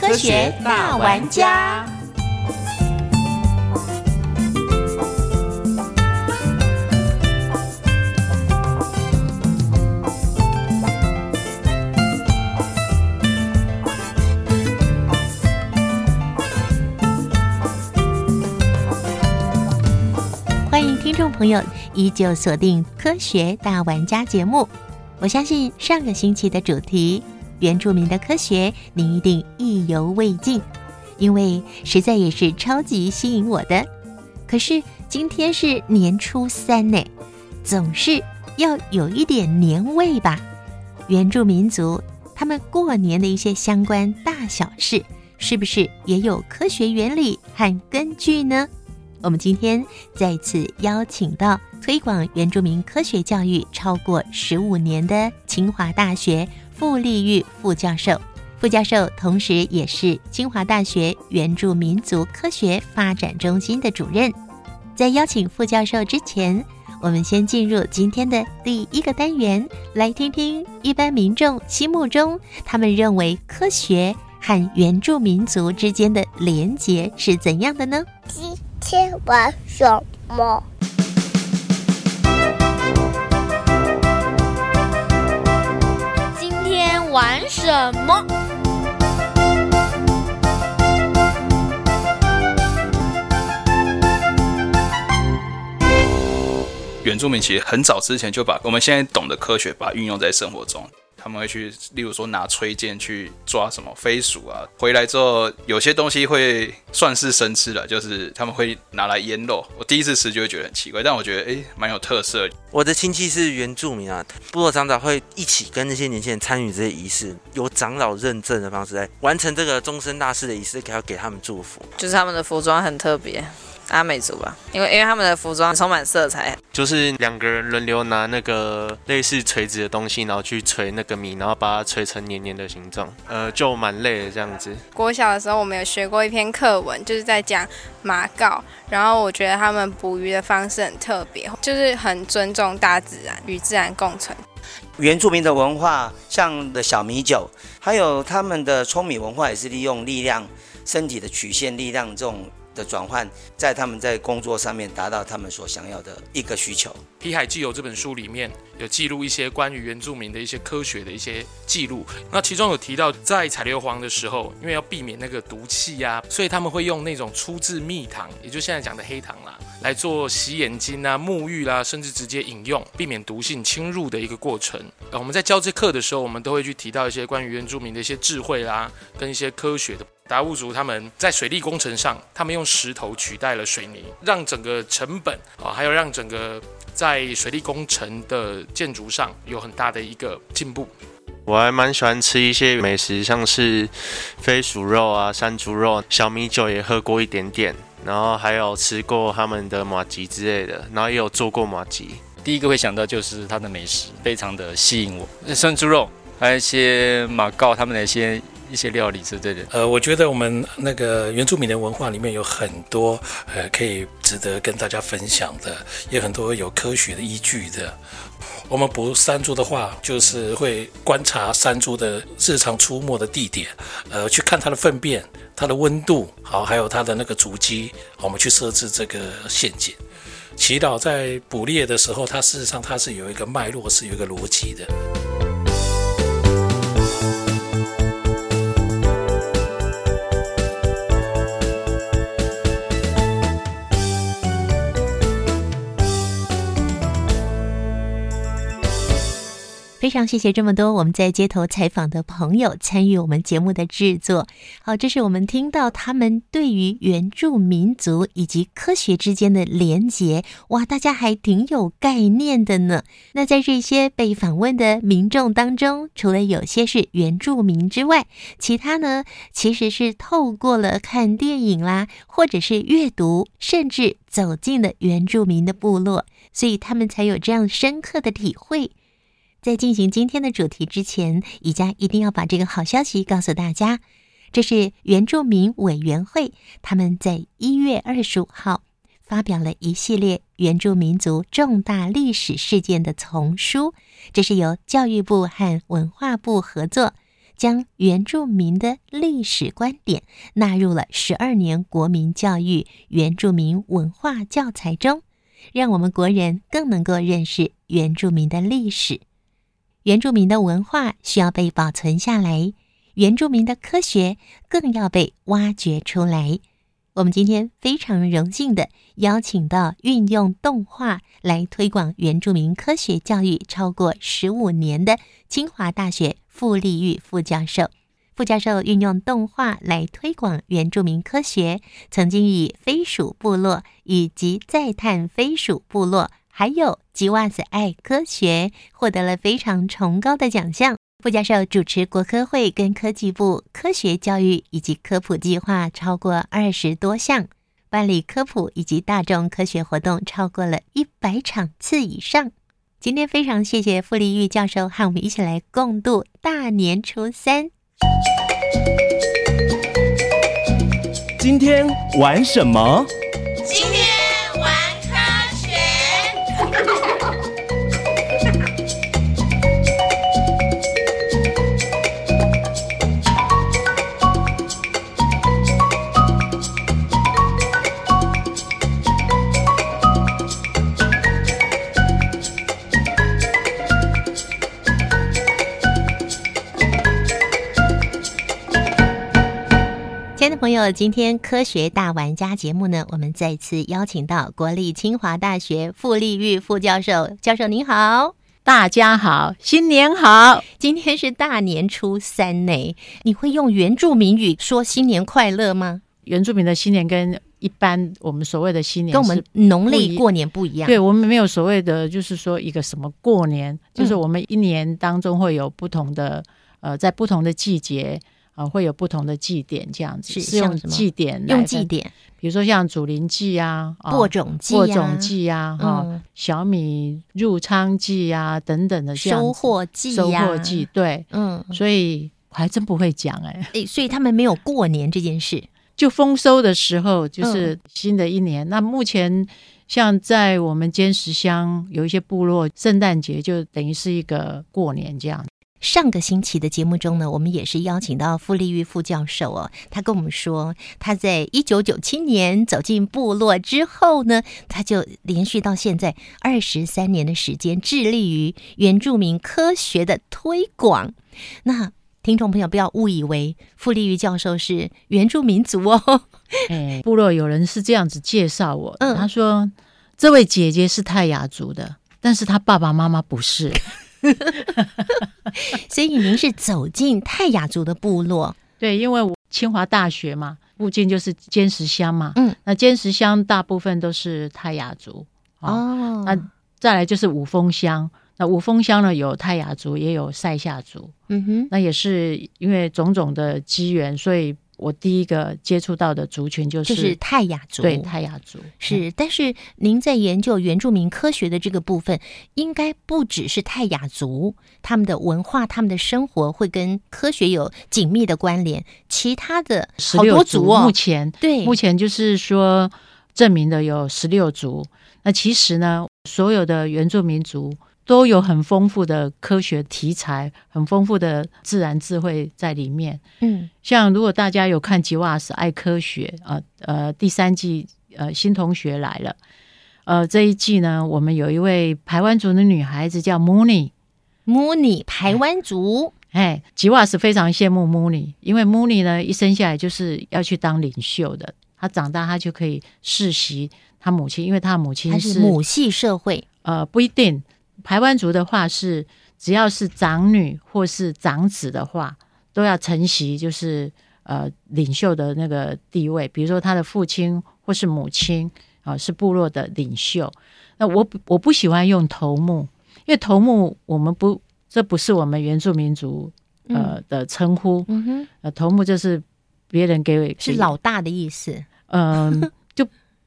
科学大玩家。欢迎听众朋友依旧锁定《科学大玩家》节目。我相信上个星期的主题“原住民的科学”，您一定意犹未尽，因为实在也是超级吸引我的。可是今天是年初三呢，总是要有一点年味吧？原住民族他们过年的一些相关大小事，是不是也有科学原理和根据呢？我们今天再次邀请到推广原住民科学教育超过十五年的清华大学傅立玉副教授。副教授同时也是清华大学原住民族科学发展中心的主任。在邀请副教授之前，我们先进入今天的第一个单元，来听听一般民众心目中他们认为科学和原住民族之间的连结是怎样的呢？今天玩什么？什么？原住民其实很早之前就把我们现在懂的科学，把它运用在生活中。他们会去，例如说拿吹箭去抓什么飞鼠啊，回来之后有些东西会算是生吃了，就是他们会拿来腌肉。我第一次吃就会觉得很奇怪，但我觉得诶蛮有特色。我的亲戚是原住民啊，部落长老会一起跟那些年轻人参与这些仪式，由长老认证的方式来完成这个终身大事的仪式，给要给他们祝福。就是他们的服装很特别。阿美族吧，因为因为他们的服装充满色彩，就是两个人轮流拿那个类似锤子的东西，然后去锤那个米，然后把它锤成黏黏的形状，呃，就蛮累的这样子。国小的时候，我们有学过一篇课文，就是在讲马告，然后我觉得他们捕鱼的方式很特别，就是很尊重大自然，与自然共存。原住民的文化，像的小米酒，还有他们的聪米文化，也是利用力量、身体的曲线力量这种。的转换，在他们在工作上面达到他们所想要的一个需求。《皮海纪游》这本书里面有记录一些关于原住民的一些科学的一些记录，那其中有提到，在采硫磺的时候，因为要避免那个毒气呀，所以他们会用那种粗制蜜糖，也就现在讲的黑糖啦，来做洗眼睛啊、沐浴啦，甚至直接饮用，避免毒性侵入的一个过程。我们在教这课的时候，我们都会去提到一些关于原住民的一些智慧啦，跟一些科学的。达悟族他们在水利工程上，他们用石头取代了水泥，让整个成本啊，还有让整个在水利工程的建筑上有很大的一个进步。我还蛮喜欢吃一些美食，像是飞鼠肉啊、山猪肉、小米酒也喝过一点点，然后还有吃过他们的马吉之类的，然后也有做过马吉。第一个会想到就是它的美食，非常的吸引我。山猪肉，还有一些马告他们的一些。一些料理之类的。呃，我觉得我们那个原住民的文化里面有很多呃可以值得跟大家分享的，也很多有科学的依据的。我们捕山猪的话，就是会观察山猪的日常出没的地点，呃，去看它的粪便、它的温度，好，还有它的那个足迹，我们去设置这个陷阱。祈祷在捕猎的时候，它事实上它是有一个脉络，是有一个逻辑的。非常谢谢这么多我们在街头采访的朋友参与我们节目的制作。好，这是我们听到他们对于原住民族以及科学之间的连结，哇，大家还挺有概念的呢。那在这些被访问的民众当中，除了有些是原住民之外，其他呢其实是透过了看电影啦，或者是阅读，甚至走进了原住民的部落，所以他们才有这样深刻的体会。在进行今天的主题之前，宜家一定要把这个好消息告诉大家。这是原住民委员会他们在一月二十五号发表了一系列原住民族重大历史事件的丛书，这是由教育部和文化部合作，将原住民的历史观点纳入了十二年国民教育原住民文化教材中，让我们国人更能够认识原住民的历史。原住民的文化需要被保存下来，原住民的科学更要被挖掘出来。我们今天非常荣幸的邀请到运用动画来推广原住民科学教育超过十五年的清华大学傅立玉副教授。副教授运用动画来推广原住民科学，曾经以飞鼠部落以及再探飞鼠部落。还有吉瓦斯爱科学获得了非常崇高的奖项。副教授主持国科会跟科技部科学教育以及科普计划超过二十多项，办理科普以及大众科学活动超过了一百场次以上。今天非常谢谢傅立玉教授和我们一起来共度大年初三。今天玩什么？今天科学大玩家节目呢，我们再次邀请到国立清华大学傅立玉副教授。教授您好，大家好，新年好！今天是大年初三呢，你会用原住民语说新年快乐吗？原住民的新年跟一般我们所谓的新年跟我们农历过年不一样。对我们没有所谓的，就是说一个什么过年，就是我们一年当中会有不同的，呃，在不同的季节。啊，会有不同的祭典，这样子是用祭典，用祭典，比如说像祖灵祭啊，播种祭、播种祭啊，哈，小米入仓祭啊等等的收获祭、收获祭，对，嗯，所以我还真不会讲哎，哎，所以他们没有过年这件事，就丰收的时候就是新的一年。那目前像在我们坚石乡有一些部落，圣诞节就等于是一个过年这样。上个星期的节目中呢，我们也是邀请到傅立玉副教授哦，他跟我们说，他在一九九七年走进部落之后呢，他就连续到现在二十三年的时间，致力于原住民科学的推广。那听众朋友不要误以为傅立玉教授是原住民族哦，哎，部落有人是这样子介绍我，嗯，他说这位姐姐是泰雅族的，但是她爸爸妈妈不是。所以您是走进泰雅族的部落，对，因为我清华大学嘛，附近就是尖石乡嘛，嗯，那尖石乡大部分都是泰雅族哦，那再来就是五峰乡，那五峰乡呢有泰雅族，也有塞夏族，嗯哼，那也是因为种种的机缘，所以。我第一个接触到的族群就是就是泰雅族，对泰雅族是。但是您在研究原住民科学的这个部分，应该不只是泰雅族，他们的文化、他们的生活会跟科学有紧密的关联。其他的好多族，目前对目前就是说证明的有十六族。那其实呢，所有的原住民族。都有很丰富的科学题材，很丰富的自然智慧在里面。嗯，像如果大家有看《吉瓦斯爱科学》啊，呃，第三季呃新同学来了，呃，这一季呢，我们有一位台湾族的女孩子叫 Mooney，Mooney 台湾族。哎，吉瓦斯非常羡慕 Mooney，因为 Mooney 呢一生下来就是要去当领袖的，他长大他就可以世袭他母亲，因为他的母亲是母系社会。呃，不一定。台湾族的话是只要是长女或是长子的话，都要承袭就是呃领袖的那个地位，比如说他的父亲或是母亲啊、是部落的领袖。那我不我不喜欢用头目，因为头目我们不这不是我们原住民族呃的称呼，嗯哼，呃头目就是别人给是老大的意思。嗯，就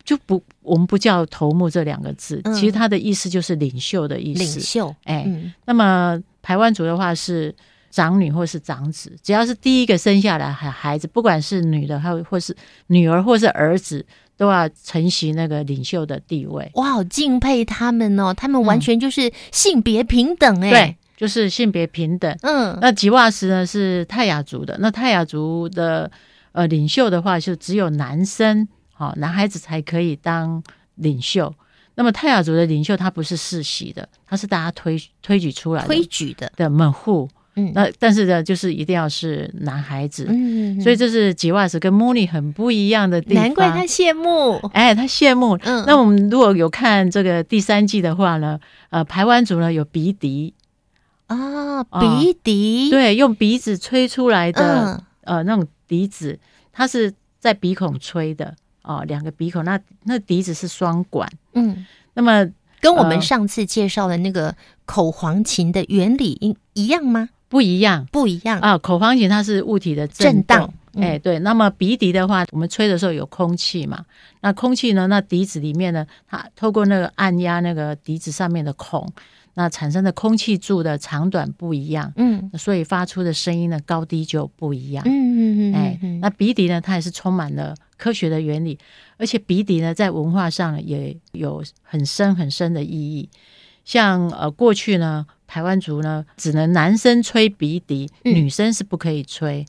就不，我们不叫头目这两个字，嗯其实它的意思就是领袖的意思。领袖哎，嗯那么台湾族的话是长女或是长子，只要是第一个生下来孩孩子，不管是女的，还有或是女儿或是儿子，都要承袭那个领袖的地位。我好敬佩他们哦，他们完全就是性别平等哎、对，就是性别平等。嗯，那吉瓦什呢是泰雅族的，那泰雅族的呃领袖的话，就只有男生，好、男孩子才可以当领袖。那么泰雅族的领袖他不是世袭的，他是大家推推举出来的推举的的门户。嗯那但是呢，就是一定要是男孩子。嗯所以这是吉瓦斯跟莫妮很不一样的地方。难怪他羡慕。哎，他羡慕。嗯那我们如果有看这个第三季的话呢，呃，排湾族呢有鼻笛啊，啊鼻笛，对，用鼻子吹出来的、嗯呃那种笛子，它是在鼻孔吹的哦，两个鼻孔，那那笛子是双管。嗯，那么跟我们呃上次介绍的那个口簧琴的原理一一样吗？不一样，不一样啊，口簧琴它是物体的震荡动。哎，对，那么鼻笛的话，我们吹的时候有空气嘛？那空气呢？那笛子里面呢，它透过那个按压那个笛子上面的孔，那产生的空气柱的长短不一样，嗯所以发出的声音呢高低就不一样。嗯嗯嗯，哎嗯，那鼻笛呢，它也是充满了科学的原理，而且鼻笛呢，在文化上也有很深很深的意义。像呃，过去呢，台湾族呢，只能男生吹鼻笛，嗯女生是不可以吹。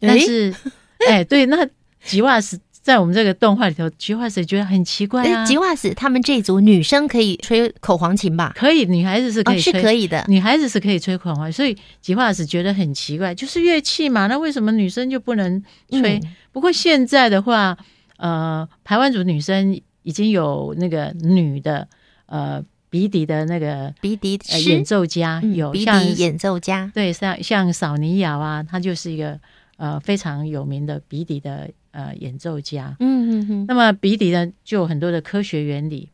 但是，哎，对，那吉瓦斯在我们这个动画里头，吉瓦斯觉得很奇怪啊哎，。吉瓦斯他们这一组女生可以吹口簧琴吧？可以，女孩子是可以哦是吹、可以的女孩子是可以吹口簧，所以吉瓦斯觉得很奇怪，就是乐器嘛，那为什么女生就不能吹？嗯不过现在的话，呃，台湾族女生已经有那个女的呃鼻笛的那个鼻笛呃演奏家，有像笛演奏家，对，像像扫尼亚啊，她就是一个呃非常有名的鼻笛的呃演奏家。嗯嗯嗯。那么鼻笛呢，就有很多的科学原理。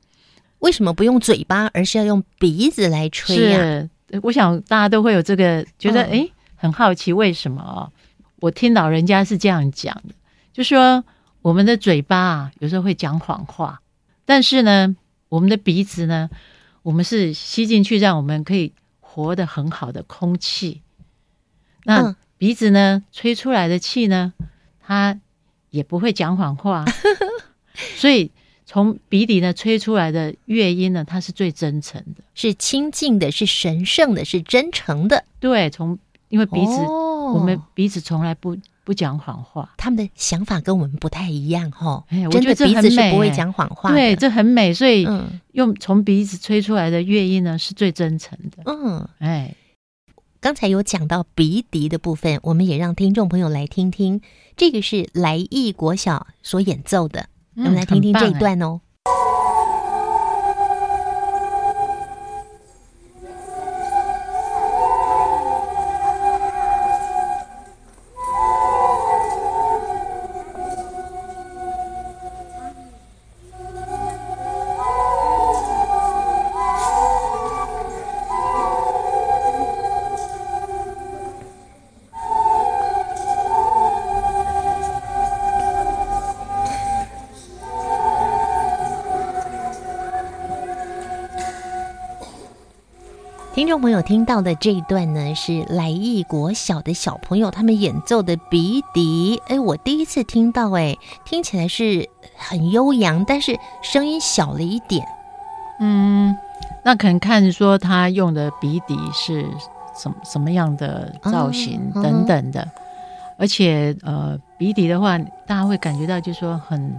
为什么不用嘴巴，而是要用鼻子来吹呀、是，我想大家都会有这个觉得，嗯诶，很好奇为什么哦？我听老人家是这样讲的，就说我们的嘴巴啊，有时候会讲谎话，但是呢，我们的鼻子呢，我们是吸进去，让我们可以活得很好的空气。那嗯鼻子呢，吹出来的气呢，它也不会讲谎话，所以从鼻底呢吹出来的乐音呢，它是最真诚的。是清净的，是神圣的，是真诚的。对，从因为鼻子，哦我们鼻子从来不不讲谎话。他们的想法跟我们不太一样哈、哎，我真的觉得这鼻子是很美哎不会讲谎话的。对，这很美，所以嗯用从鼻子吹出来的乐音呢是最真诚的。嗯，哎，刚才有讲到鼻笛的部分，我们也让听众朋友来听听，这个是来意国小所演奏的，嗯我们来听听这一段哦。听众朋友听到的这一段呢，是来义国小的小朋友他们演奏的鼻笛。哎，我第一次听到，哎，听起来是很悠扬，但是声音小了一点。嗯，那可能看说他用的鼻笛是什么什么样的造型嗯等等的，而且呃，鼻笛的话，大家会感觉到就是说很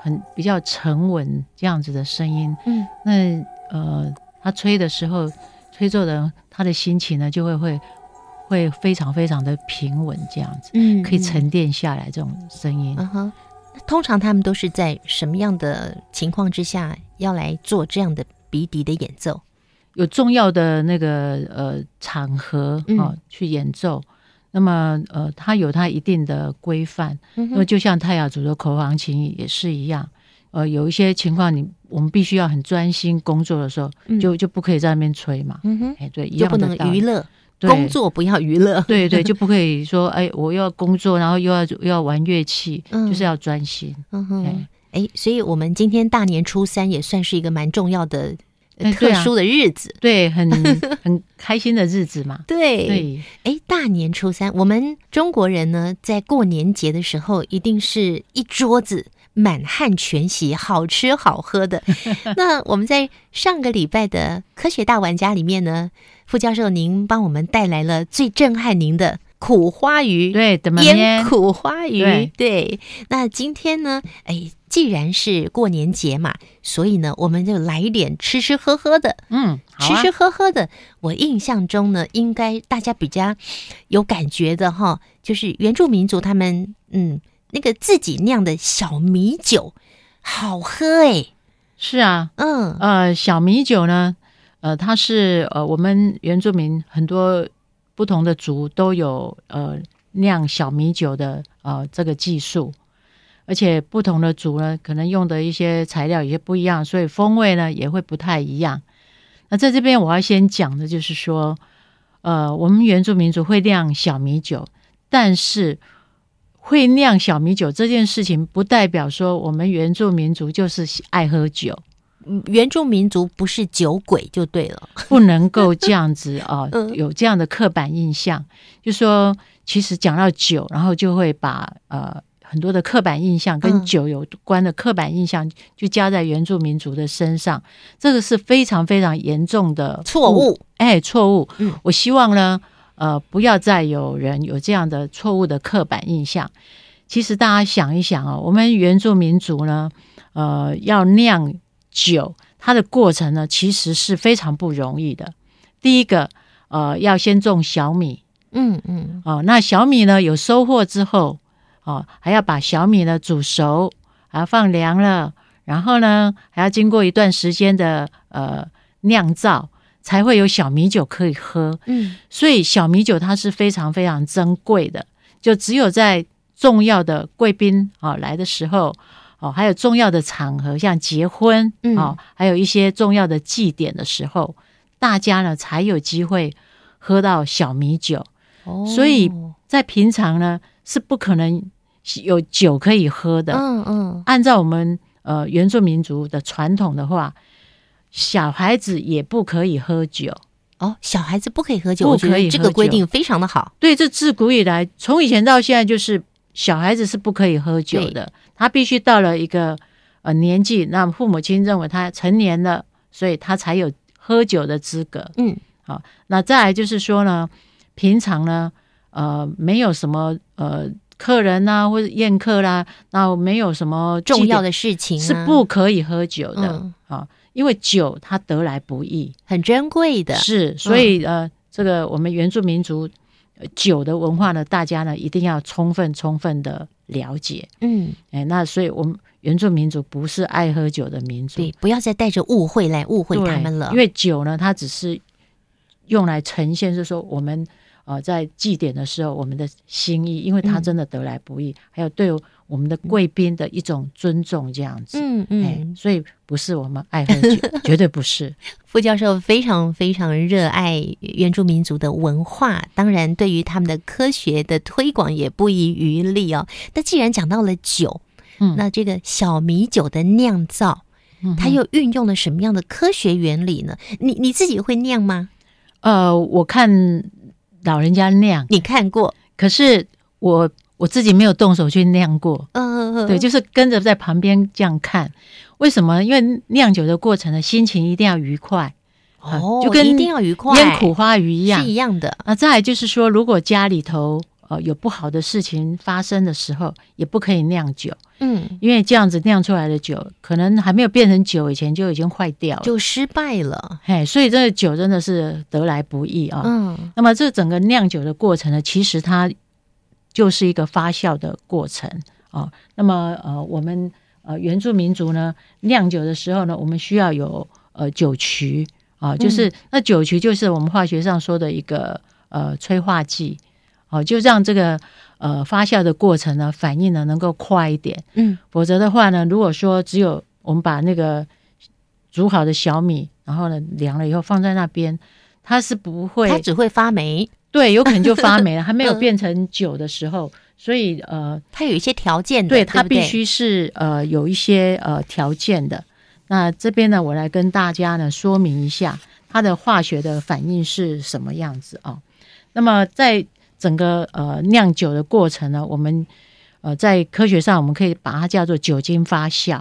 很比较沉稳这样子的声音。嗯，那呃，他吹的时候，吹奏的人他的心情呢，就会会会非常非常的平稳，这样子，嗯可以沉淀下来这种声音。嗯哼，那通常他们都是在什么样的情况之下要来做这样的鼻笛的演奏？有重要的那个呃场合啊、嗯去演奏。那么，呃，它有它一定的规范。那么，就像泰雅族的口簧琴也是一样。呃，有一些情况你我们必须要很专心工作的时候，嗯就就不可以在那边吹嘛。嗯哼，哎，对，一就不能娱乐，工作不要娱乐。对对，就不可以说 哎，我又要工作，然后又要又要玩乐器，嗯就是要专心。嗯哼，哎，所以我们今天大年初三也算是一个蛮重要的、特殊的日子。对，很 很开心的日子嘛。对对，哎，大年初三，我们中国人呢，在过年节的时候，一定是一桌子满汉全席，好吃好喝的。那我们在上个礼拜的科学大玩家里面呢，副教授您帮我们带来了最震撼您的苦花鱼，对，腌苦花鱼，对对。那今天呢，哎，既然是过年节嘛，所以呢，我们就来一点吃吃喝喝的。嗯，啊吃吃喝喝的，我印象中呢，应该大家比较有感觉的哈，就是原住民族他们嗯那个自己酿的小米酒，好喝哎。是啊，嗯，呃，小米酒呢，呃，它是呃我们原住民很多不同的族都有呃酿小米酒的呃这个技术，而且不同的族呢，可能用的一些材料有些不一样，所以风味呢也会不太一样。那在这边我要先讲的就是说，呃，我们原住民族会酿小米酒，但是会酿小米酒这件事情，不代表说我们原住民族就是爱喝酒。嗯原住民族不是酒鬼就对了，不能够这样子啊、嗯有这样的刻板印象，就说其实讲到酒，然后就会把呃很多的刻板印象跟嗯酒有关的刻板印象就加在原住民族的身上，这个是非常非常严重的错误。哎，错误。嗯，我希望呢，呃，不要再有人有这样的错误的刻板印象。其实大家想一想哦，我们原住民族呢，呃，要酿酒，它的过程呢，其实是非常不容易的。第一个，呃，要先种小米，嗯嗯，哦，那小米呢有收获之后，哦，还要把小米呢煮熟，还要放凉了，然后呢还要经过一段时间的呃酿造，才会有小米酒可以喝。嗯，所以小米酒它是非常非常珍贵的，就只有在重要的贵宾啊、哦、来的时候。哦，还有重要的场合，像结婚，嗯哦，还有一些重要的祭典的时候，大家呢才有机会喝到小米酒。哦所以在平常呢是不可能有酒可以喝的。嗯嗯，按照我们呃原住民族的传统的话，小孩子也不可以喝酒。哦，小孩子不可以喝酒，不可以这个规定非常的好。对，这自古以来，从以前到现在，就是小孩子是不可以喝酒的，他必须到了一个呃年纪，那父母亲认为他成年了，所以他才有喝酒的资格。嗯，好，那再来就是说呢，平常呢，呃，没有什么呃客人呐、或者宴客啦，那没有什么重要的事情啊。是不可以喝酒的。嗯。啊、因为酒它得来不易，很珍贵的。是，所以、呃，这个我们原住民族、呃酒的文化呢，大家呢一定要充分充分的了解。嗯，哎，那所以我们原住民族不是爱喝酒的民族，对，不要再带着误会来误会他们了。因为酒呢，它只是用来呈现，就是说我们呃在祭典的时候我们的心意，因为它嗯真的得来不易，还有对我们的贵宾的一种尊重，这样子。嗯嗯哎，所以不是我们爱喝酒，绝对不是。副教授非常非常热爱原住民族的文化，当然对于他们的科学的推广也不遗余力哦。那既然讲到了酒，嗯那这个小米酒的酿造，它又运用了什么样的科学原理呢？你你自己会酿吗？呃，我看老人家酿，你看过，可是我我自己没有动手去酿过。嗯，对，就是跟着在旁边这样看。为什么？因为酿酒的过程呢，心情一定要愉快。啊哦就跟一定要愉快腌苦花鱼一样，是一样的。那再来就是说，如果家里头呃有不好的事情发生的时候，也不可以酿酒，嗯，因为这样子酿出来的酒，可能还没有变成酒以前就已经坏掉了，就失败了。嘿，所以这个酒真的是得来不易啊。嗯，那么这整个酿酒的过程呢，其实它就是一个发酵的过程啊。那么呃，我们呃原住民族呢酿酒的时候呢，我们需要有呃酒曲啊，就是那酒曲就是我们化学上说的一个呃催化剂，哦，就让这个呃发酵的过程呢反应呢能够快一点，嗯，否则的话呢，如果说只有我们把那个煮好的小米，然后呢凉了以后放在那边，它是不会，它只会发霉，对，有可能就发霉了，还没有嗯变成酒的时候，所以呃，它有一些条件对它必须是呃有一些呃条件的。那这边呢，我来跟大家呢说明一下它的化学的反应是什么样子啊、那么在整个呃酿酒的过程呢，我们呃在科学上我们可以把它叫做酒精发酵。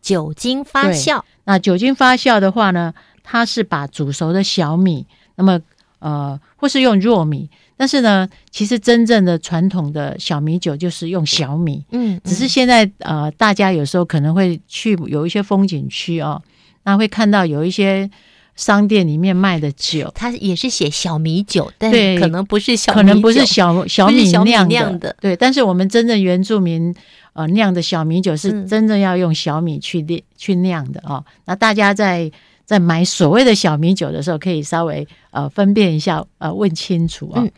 酒精发酵，那酒精发酵的话呢，它是把煮熟的小米，那么呃，或是用糯米，但是呢，其实真正的传统的小米酒就是用小米，嗯，只是现在呃，大家有时候可能会去有一些风景区哦，那会看到有一些商店里面卖的酒，它也是写小米酒，但对可能不是小米酒，可能不是小小米酿酿的，对，但是我们真正原住民呃酿的小米酒是嗯。真正要用小米去酿、去酿的哦。那大家在在买所谓的小米酒的时候，可以稍微呃分辨一下，呃问清楚啊、嗯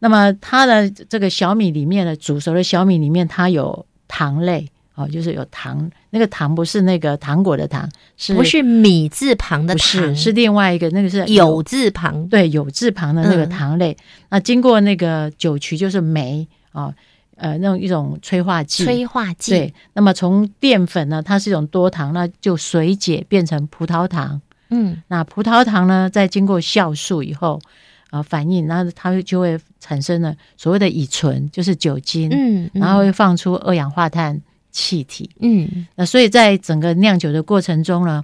那么它的这个小米里面呢，煮熟的小米里面它有糖类哦，就是有糖，那个糖不是那个糖果的糖，是不是米字旁的糖，是另外一个那个是有字旁，对有字旁的那个嗯糖类。那经过那个酒曲就是酶啊，呃，那种一种催化剂。催化剂，对，那么从淀粉呢，它是一种多糖，那就水解变成葡萄糖。嗯，那葡萄糖呢，在经过酵素以后，啊、反应，那它就会产生了所谓的乙醇，就是酒精，嗯，嗯。然后会放出二氧化碳气体。嗯。那所以在整个酿酒的过程中呢，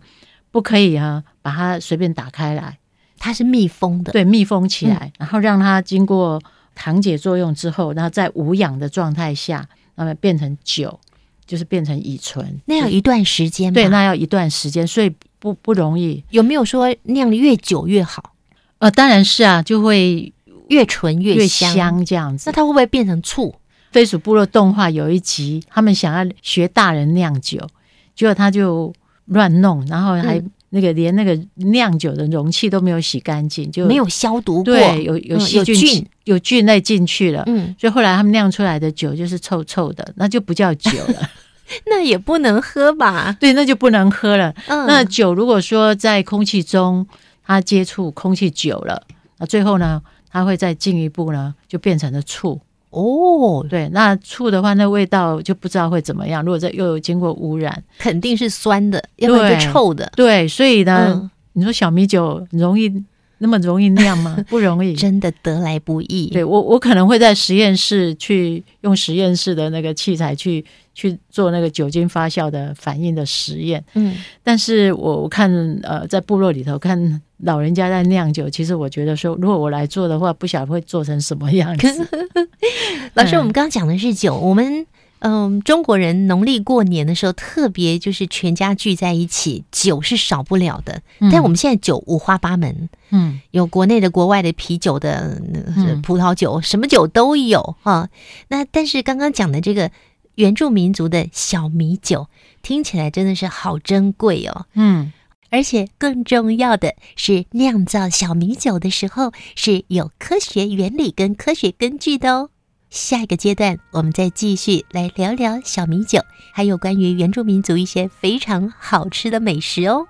不可以啊把它随便打开来，它是密封的，对，密封起嗯。来，然后让它经过糖解作用之后，然后在无氧的状态下，那么变成酒，就是变成乙醇。那要一段时间吧，对，那要一段时间，所以不不容易。有没有说酿的越久越好，呃，当然是啊，就会越纯越香？香这样子那。它会不会变成醋？飞鼠部落动画有一集，他们想要学大人酿酒，结果他就乱弄，然后还嗯那个连那个酿酒的容器都没有洗干净，就没有消毒过，对，有有嗯细菌、菌，有菌类进去了，嗯，所以后来他们酿出来的酒就是臭臭的，那就不叫酒了，那也不能喝吧？对，那就不能喝了。嗯，那酒如果说在空气中它接触空气久了，那最后呢，它会再进一步呢，就变成了醋。哦，对，那醋的话，那味道就不知道会怎么样。如果这又有经过污染，肯定是酸的，要不然就臭的，对，所以呢，嗯你说小米酒容易那么容易酿吗？不容易。真的得来不易。对我，我可能会在实验室去用实验室的那个器材去去做那个酒精发酵的反应的实验。嗯，但是我我看呃，在部落里头看老人家在酿酒，其实我觉得说，如果我来做的话，不晓得会做成什么样子。老师，嗯我们刚刚讲的是酒，我们嗯，中国人农历过年的时候，特别就是全家聚在一起，酒是少不了的。嗯但我们现在酒五花八门，嗯有国内的、国外的啤酒的、葡萄酒，什么酒都有哈。那但是刚刚讲的这个原住民族的小米酒，听起来真的是好珍贵哦。嗯，而且更重要的是，酿造小米酒的时候是有科学原理跟科学根据的哦。下一个阶段，我们再继续来聊聊小米酒，还有关于原住民族一些非常好吃的美食哦。